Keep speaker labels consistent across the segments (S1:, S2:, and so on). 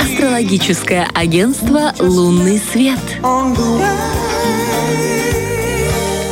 S1: Астрологическое агентство «Лунный свет».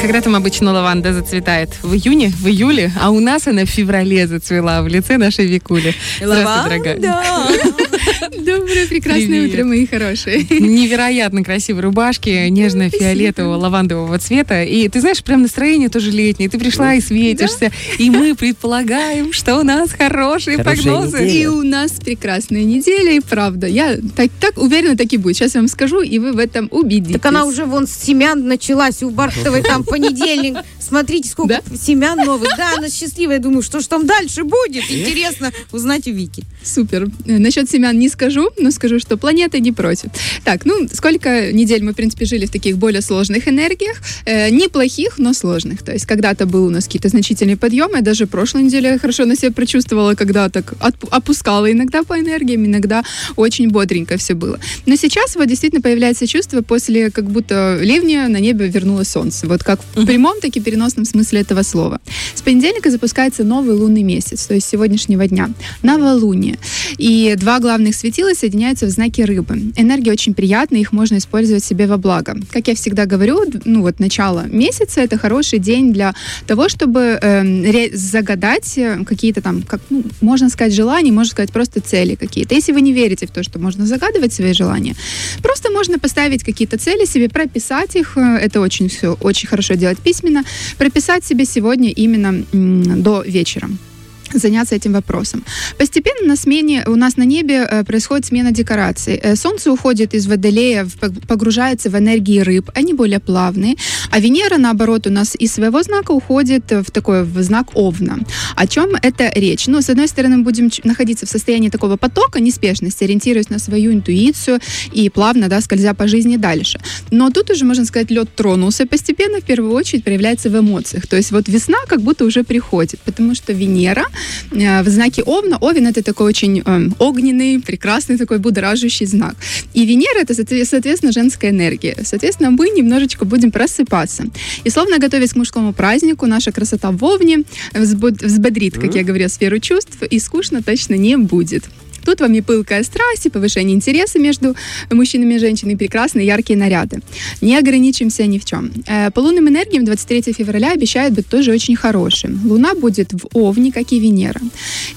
S2: Когда там обычно лаванда зацветает? В июне, в июле, а у нас она в феврале зацвела в лице нашей Викули. Здравствуй, дорогая.
S3: Доброе, прекрасное
S2: Привет.
S3: утро, мои хорошие.
S2: Невероятно красивые рубашки, нежно-фиолетового, лавандового цвета. И ты знаешь, прям настроение тоже летнее. Ты пришла и светишься. И мы предполагаем, что у нас хорошие
S4: Хорошая
S2: прогнозы.
S4: неделя.
S3: И у нас прекрасная неделя, и правда. Я так, так уверена, так и будет. Сейчас я вам скажу, и вы в этом убедитесь.
S5: Так она уже вон с семян началась. У Бархатовой там понедельник. Смотрите, сколько семян новых. Да, она счастливая. Я думаю, что ж там дальше будет? Интересно узнать у Вики.
S3: Супер. Насчет семян не скажу, но скажу, что планета не против. Так, ну, сколько недель мы, в принципе, жили в таких более сложных энергиях. Э, неплохих, но сложных. То есть когда-то был у нас какие-то значительные подъемы. Я даже прошлой неделе я хорошо на себя прочувствовала, когда так опускала иногда по энергиям, иногда очень бодренько все было. Но сейчас вот действительно появляется чувство после как будто ливня на небе вернулось солнце. Вот как в прямом, так и переносном смысле этого слова. С понедельника запускается новый лунный месяц, то есть сегодняшнего дня. Новолуние. И два главных светила соединяются в знаке рыбы. Энергия очень приятная, их можно использовать себе во благо. Как я всегда говорю, ну вот начало месяца это хороший день для того, чтобы эм, ре- загадать э, какие-то там, как, ну, можно сказать, желания, можно сказать, просто цели какие-то. Если вы не верите в то, что можно загадывать свои желания, просто можно поставить какие-то цели себе, прописать их. э, Это очень все очень хорошо делать письменно. Прописать себе сегодня именно до вечера заняться этим вопросом. Постепенно на смене у нас на небе э, происходит смена декораций. Э, Солнце уходит из Водолея, погружается в энергии рыб, они более плавные, а Венера, наоборот, у нас из своего знака уходит в такой в знак Овна. О чем это речь? Ну, с одной стороны, мы будем находиться в состоянии такого потока, неспешности, ориентируясь на свою интуицию и плавно, да, скользя по жизни дальше. Но тут уже, можно сказать, лед тронулся постепенно, в первую очередь проявляется в эмоциях. То есть вот весна как будто уже приходит, потому что Венера в знаке Овна, Овен это такой очень э, огненный, прекрасный такой будоражащий знак. И Венера это, соотве- соответственно, женская энергия. Соответственно, мы немножечко будем просыпаться. И словно готовясь к мужскому празднику, наша красота в Овне взбод- взбодрит, как я говорю, сферу чувств, и скучно точно не будет. Тут вам и пылкая страсть, и повышение интереса между мужчинами и женщинами, и прекрасные яркие наряды. Не ограничимся ни в чем. Э, По лунным энергиям 23 февраля обещает быть тоже очень хорошим. Луна будет в Овне, как и Венера.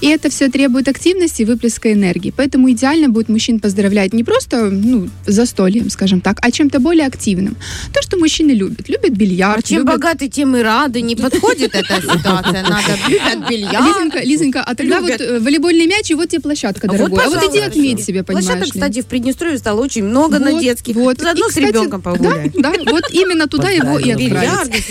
S3: И это все требует активности и выплеска энергии. Поэтому идеально будет мужчин поздравлять не просто ну, застольем, скажем так, а чем-то более активным. То, что мужчины любят. Любят бильярд.
S5: А чем
S3: любят-
S5: богаты, тем и рады. Не подходит эта ситуация. Надо любят бильярд.
S3: Лизонька, Лизонька, а тогда
S5: Любят.
S3: вот э, волейбольный мяч, и вот тебе площадка, дорогой. А вот, иди отметь себе, понимаешь
S5: Площадок,
S3: ли.
S5: кстати, в Приднестровье стало очень много на
S3: Вот,
S5: детских.
S3: вот.
S5: Заодно
S3: И,
S5: с
S3: кстати,
S5: ребенком погулять.
S3: Да, да, вот именно туда его и отправить.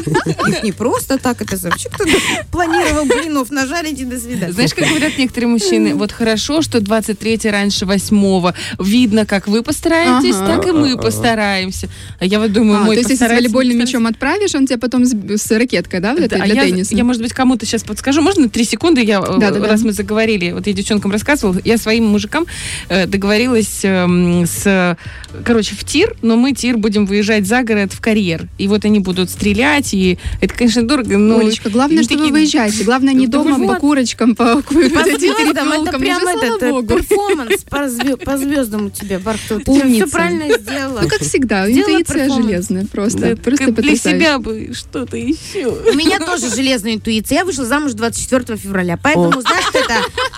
S5: Их не просто так это вообще кто-то планировал блинов нажарить и до свидания.
S2: Знаешь, как говорят некоторые мужчины, вот хорошо, что 23 раньше 8 видно, как вы постараетесь,
S3: Ага.
S2: так и мы постараемся. А я вот думаю,
S3: А,
S2: мой
S3: то есть, если волейбольным мячом отправишь, он тебя потом с, с ракеткой, да, вот
S2: Да,
S3: этой
S2: а
S3: для
S2: я,
S3: тенниса?
S2: я, может быть, кому-то сейчас подскажу. Можно три секунды? Я, э,
S3: Да, да, да.
S2: раз мы заговорили, вот я девчонкам рассказывала, я своим мужикам э, договорилась эм, с, короче, в тир, но мы тир будем выезжать за город в карьер. И вот они будут стрелять, и это, конечно, дорого, но...
S3: Олечка, главное, что вы
S2: такие-
S3: выезжаете. Главное, не
S2: Да
S3: дома
S2: вот.
S3: по курочкам, по,
S5: звездам, это прям
S3: слава
S5: этот перформанс по, зве- по звездам у тебя, Бархтова. Ты все правильно сделала.
S3: Ну, как всегда, интуиция железная. Просто, просто
S2: для себя бы что-то еще.
S5: У меня тоже железная интуиция. Я вышла замуж 24 февраля. Поэтому, знаешь, что это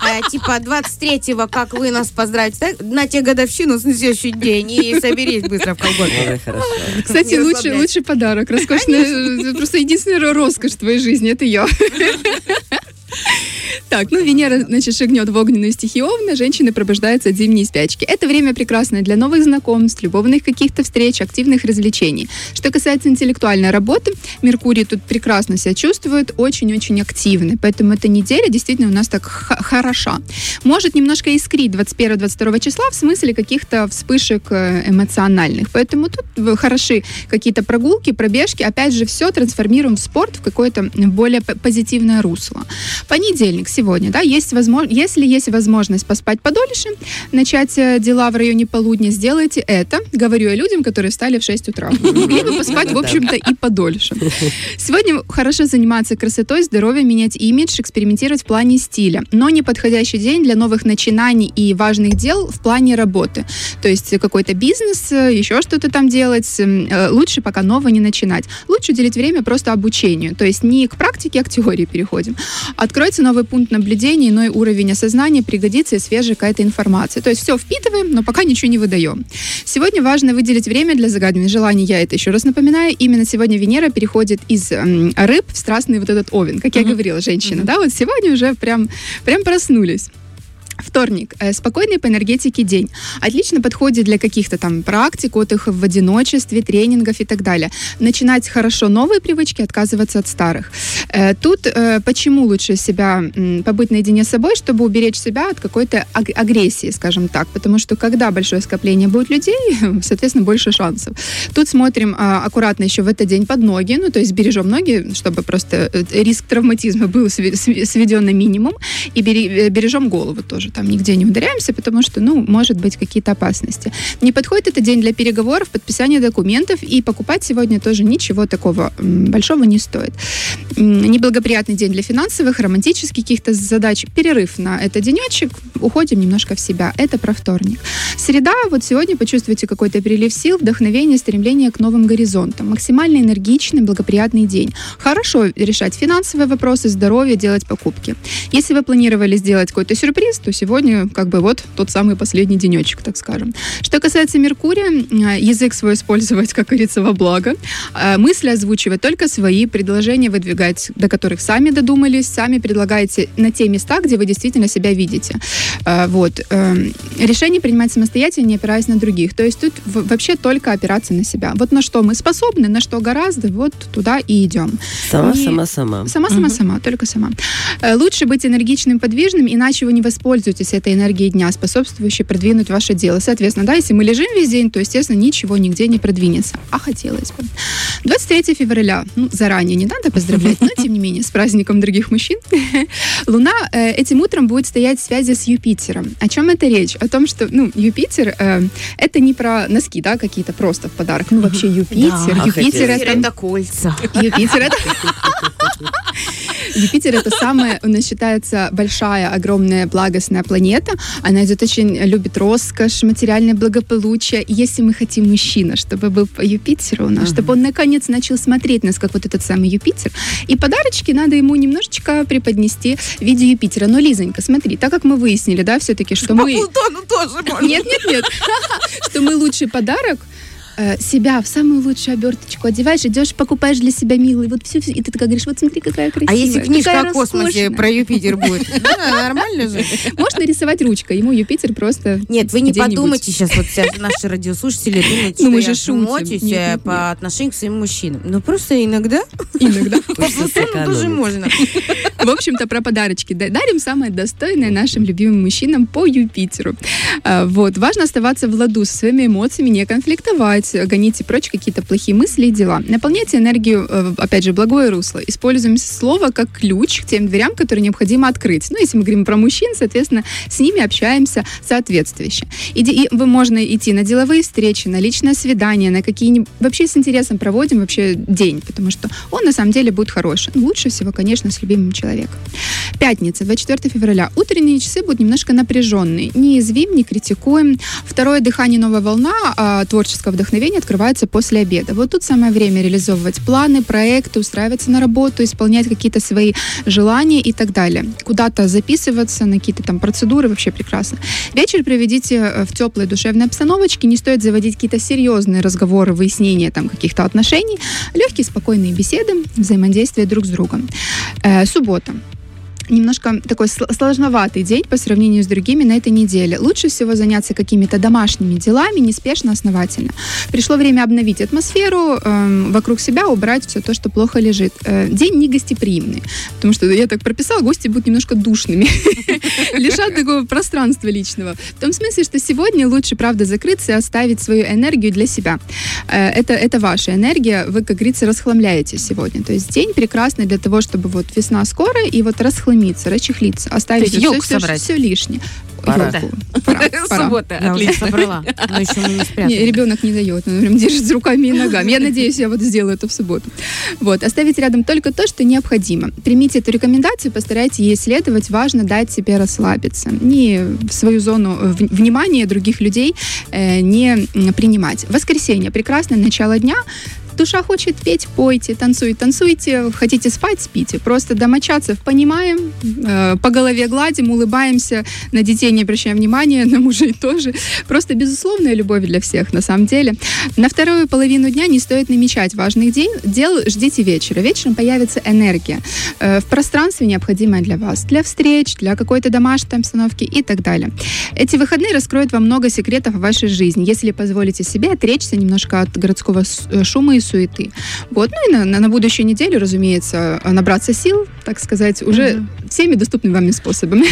S5: э, типа 23-го, как вы нас поздравите, на те годовщину, на следующий день, и соберись быстро в
S4: хорошо.
S3: Кстати, лучший подарок. Роскошная, просто единственная роскошь твоей жизни, это я. Так, ну Венера, значит, шагнет в огненную стихию Овна, женщины пробуждаются от зимней спячки. Это время прекрасное для новых знакомств, любовных каких-то встреч, активных развлечений. Что касается интеллектуальной работы, Меркурий тут прекрасно себя чувствует, очень-очень активный, поэтому эта неделя действительно у нас так хороша. Может немножко искрить 21-22 числа в смысле каких-то вспышек э, эмоциональных, поэтому тут в- хороши какие-то прогулки, пробежки, опять же, все трансформируем в спорт, в какое-то более позитивное русло. Понедельник, вторник, сегодня, да, есть возможно, если есть возможность поспать подольше, начать э, дела в районе полудня, сделайте это. Говорю я людям, которые встали в 6 утра. Могли бы поспать, в общем-то, и подольше. Сегодня хорошо заниматься красотой, здоровьем, менять имидж, экспериментировать в плане стиля. Но неподходящий день для новых начинаний и важных дел в плане работы. То есть какой-то бизнес, э, еще что-то там делать. э, Лучше пока нового не начинать. Лучше уделить время просто обучению. То есть не к практике, а к теории переходим. Откроется новый пункт наблюдения, иной уровень осознания, пригодится и свежая какая-то информация. То есть все впитываем, но пока ничего не выдаем. Сегодня важно выделить время для загадывания желаний. Я это еще раз напоминаю. Именно сегодня Венера переходит из м, рыб в страстный вот этот овен. Как я говорила, женщина, да, вот сегодня уже прям, прям проснулись. Вторник. Э, Спокойный по энергетике день. Отлично подходит для каких-то там практик, отдыха в одиночестве, тренингов и так далее. Начинать хорошо новые привычки, отказываться от старых. Э, Тут э, почему лучше себя побыть наедине с собой, чтобы уберечь себя от какой-то аг- агрессии, скажем так. Потому что когда большое скопление будет людей, соответственно, больше шансов. Тут смотрим а, аккуратно еще в этот день под ноги, ну, то есть бережем ноги, чтобы просто риск травматизма был сведен на минимум, и бережем голову тоже, там нигде не ударяемся, потому что, ну, может быть какие-то опасности. Не подходит этот день для переговоров, подписания документов, и покупать сегодня тоже ничего такого большого не стоит. Неблагоприятный день для финансовых, романтических каких-то задач. Перерыв на этот денечек, уходим немножко в себя. Это про вторник. Среда, вот сегодня почувствуйте какой-то прилив сил, вдохновение, стремление к новым горизонтам. Максимально энергичный, благоприятный день. Хорошо решать финансовые вопросы, здоровье, делать покупки. Если вы планировали сделать какой-то сюрприз, то сегодня как бы вот тот самый последний денечек, так скажем. Что касается Меркурия, э, язык свой использовать, как говорится, во благо. Э, Мысли озвучивать только свои, предложения выдвигать, до которых сами додумались, сами предлагаете на те места, где вы действительно себя видите. Э, Вот. Эм, Решение принимать самостоятельно, не опираясь на других. То есть тут вообще только опираться на себя. Вот на что мы способны, на что гораздо, вот туда и идем.
S4: Сама,
S3: Не-
S4: сама, сама.
S3: Сама, сама, сама, только сама. Э, Лучше быть энергичным, подвижным, иначе вы не воспользуетесь этой энергией дня, способствующей продвинуть ваше дело. Соответственно, да, если мы лежим весь день, то, естественно, ничего нигде не продвинется. А хотелось бы. 23 февраля, ну, заранее не надо поздравлять, но, тем не менее, с праздником других мужчин. Луна э, этим утром будет стоять в связи с Юпитером. О чем это речь? О том, что, ну, Юпитер, э, это не про носки, да, какие-то просто в подарок. Ну, вообще, Юпитер,
S4: Да,
S3: Юпитер
S4: хотелось.
S3: это...
S5: это кольца.
S3: Юпитер это... Юпитер это самая, у нас считается большая, огромная, благостная планета. Она идет очень любит роскошь, материальное благополучие. И если мы хотим мужчина, чтобы был по Юпитеру у нас, чтобы он наконец начал смотреть нас, как вот этот самый Юпитер, и подарочки надо ему немножечко преподнести в виде Юпитера. Но, Лизонька, смотри, так как мы выяснили, да, все-таки, что
S5: По
S3: мы...
S5: Плутону тоже можно.
S3: Нет, нет, нет. Что мы лучший подарок э, себя в самую лучшую оберточку одеваешь, идешь, покупаешь для себя милый, вот все, и ты такая говоришь, вот смотри, какая
S5: А
S3: красивая.
S5: если книжка
S3: какая
S5: о космосе
S3: роскошная».
S5: про Юпитер будет? Нормально же.
S3: Можно рисовать ручкой, ему Юпитер просто...
S5: Нет, вы не подумайте сейчас, вот все наши радиослушатели думают,
S3: Ну,
S5: что
S3: мы же
S5: я
S3: Нет,
S5: э, по отношению к своим мужчинам. Ну, просто иногда
S3: Иногда.
S5: тоже можно.
S3: В общем-то, про подарочки. Да- Дарим самое достойное нашим любимым мужчинам по Юпитеру. А, Вот. Важно оставаться в ладу со своими эмоциями, не конфликтовать, гоните прочь какие-то плохие мысли и дела. Наполняйте энергию, э, опять же, благое русло. Используем слово как ключ к тем дверям, которые необходимо открыть. Ну, если мы говорим про мужчин, соответственно, с ними общаемся соответствующе. И вы можно идти на деловые встречи, на личное свидание, на какие-нибудь... Вообще с интересом проводим вообще день, потому что он на самом деле будет хороший. Ну, лучше всего, конечно, с любимым человеком. Пятница, 24 февраля. Утренние часы будут немножко напряженные. Не извим, не критикуем. Второе дыхание, новая волна а, творческого вдохновения открывается после обеда. Вот тут самое время реализовывать планы, проекты, устраиваться на работу, исполнять какие-то свои желания и так далее. Куда-то записываться на какие-то там процедуры, вообще прекрасно. Вечер проведите э, в теплой душевной обстановочке. Не стоит заводить какие-то серьезные разговоры, выяснения там каких-то отношений. Легкие, спокойные беседы, взаимодействие друг с другом. Э, суббота немножко такой сл- сложноватый день по сравнению с другими на этой неделе. Лучше всего заняться какими-то домашними делами, неспешно, основательно. Пришло время обновить атмосферу эм, вокруг себя, убрать все то, что плохо лежит. Э, день не гостеприимный, потому что я так прописала, гости будут немножко душными, лишат такого пространства личного. В том смысле, что сегодня лучше, правда, закрыться и оставить свою энергию для себя. Э, Это, это ваша энергия, вы, как говорится, расхламляете сегодня. То есть день прекрасный для того, чтобы вот весна скоро, и вот расхламить помыться, расчехлиться, оставить
S2: есть елку
S3: все,
S2: собрать.
S3: все лишнее.
S4: Пора.
S3: Ёлку. Пора, пора.
S2: Суббота,
S5: Я
S2: отлично.
S5: собрала, но еще мы не
S3: Не,
S5: спрятали.
S3: ребенок не дает, он прям держит руками и ногами. Я надеюсь, я вот сделаю это в субботу. Вот, оставить рядом только то, что необходимо. Примите эту рекомендацию, постарайтесь ей следовать. Важно дать себе расслабиться. Не в свою зону э, внимания других людей э, не принимать. Воскресенье. Прекрасное начало дня. Душа хочет петь, пойте, танцуйте, танцуйте, хотите спать, спите. Просто домочадцев понимаем, э, по голове гладим, улыбаемся, на детей не обращаем внимания, на мужей тоже. Просто безусловная любовь для всех, на самом деле. На вторую половину дня не стоит намечать важных день, дел, ждите вечера. Вечером появится энергия э, в пространстве, необходимая для вас, для встреч, для какой-то домашней обстановки и так далее. Эти выходные раскроют вам много секретов в вашей жизни, если позволите себе отречься немножко от городского э, шума и суеты. Вот. Ну и на, на- на будущую неделю, разумеется, набраться сил, так сказать, уже всеми доступными вам способами.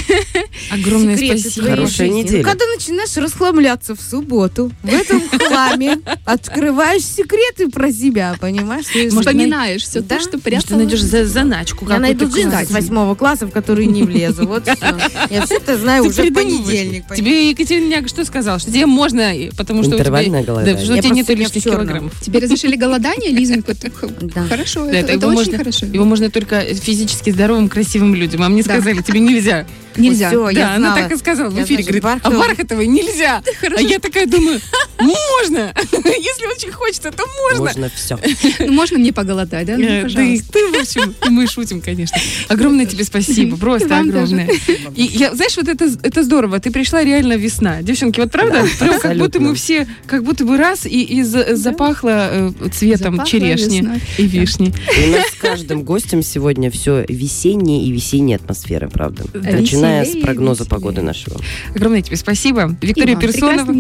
S2: Огромное
S5: Секреты
S2: спасибо.
S4: Хорошая
S5: жизни.
S4: неделя.
S5: Ну, Когда начинаешь расхламляться в субботу, в этом хламе открываешь секреты про себя, понимаешь?
S2: Может,
S3: Вспоминаешь все
S5: Да.
S3: то, что
S2: Может, ты
S3: прятала.
S2: найдешь за- заначку
S5: Я найду джинсы с восьмого класса, в которые не влезу. Вот. Я все это знаю уже в понедельник.
S2: Тебе Екатерина что сказала? Что тебе можно, потому что у тебя... Да,
S4: голодание.
S2: что у
S5: Я
S2: тебя нет
S5: просто не
S2: лишних килограммов.
S3: Тебе разрешили голодание, Ты х-
S5: Да.
S3: Хорошо,
S2: Да,
S3: это,
S2: это
S3: очень
S2: можно-
S3: хорошо.
S2: Его можно только физически здоровым, красивым людям. А мне
S3: Да.
S2: сказали, тебе нельзя.
S3: Нельзя.
S5: Всё, я
S2: да, она
S5: знала.
S2: так и сказала в
S5: Я,
S2: эфире.
S5: значит,
S2: Говорит, а
S5: Бархатова-
S2: Бархатовой нельзя. А я такая думаю, можно. Если очень хочется, то можно.
S4: Можно все.
S3: Ну, можно мне поголодать, да? Ну,
S2: Э, Да и
S3: пожалуйста.
S2: ты, в общем, мы шутим, конечно. Огромное тебе спасибо, просто
S3: Вам
S2: огромное. И я, знаешь, вот это, это здорово. Ты пришла реально весна. Девчонки, вот правда? Прям как будто мы все, как будто бы раз и, и за- запахло э,
S3: Запахло
S2: черешни
S3: весной.
S2: и вишни.
S4: И у нас с каждым гостем сегодня все весеннее и весенняя атмосфера, правда. Начиная с прогноза
S3: веселее.
S4: погоды нашего.
S2: Огромное тебе спасибо. Виктория Персонова,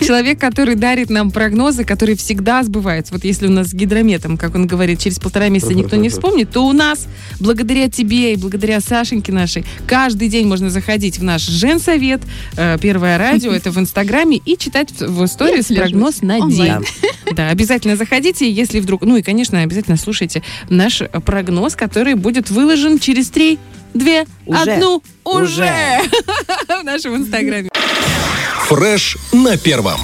S2: человек, который дарит нам прогнозы, которые всегда сбываются. Вот если у нас с гидрометом, как он говорит, через полтора месяца никто не вспомнит, то у нас, благодаря тебе и благодаря Сашеньке нашей, каждый день можно заходить в наш Женсовет, э, Первое радио, это в Инстаграме, и читать в, истории прогноз на день. Да, обязательно заходите, если вдруг... Ну и, конечно, обязательно слушайте наш э, прогноз, который будет выложен через три, две,
S4: Уже.
S2: одну, уже
S4: Уже.
S2: в нашем Инстаграме.
S6: Фреш на первом.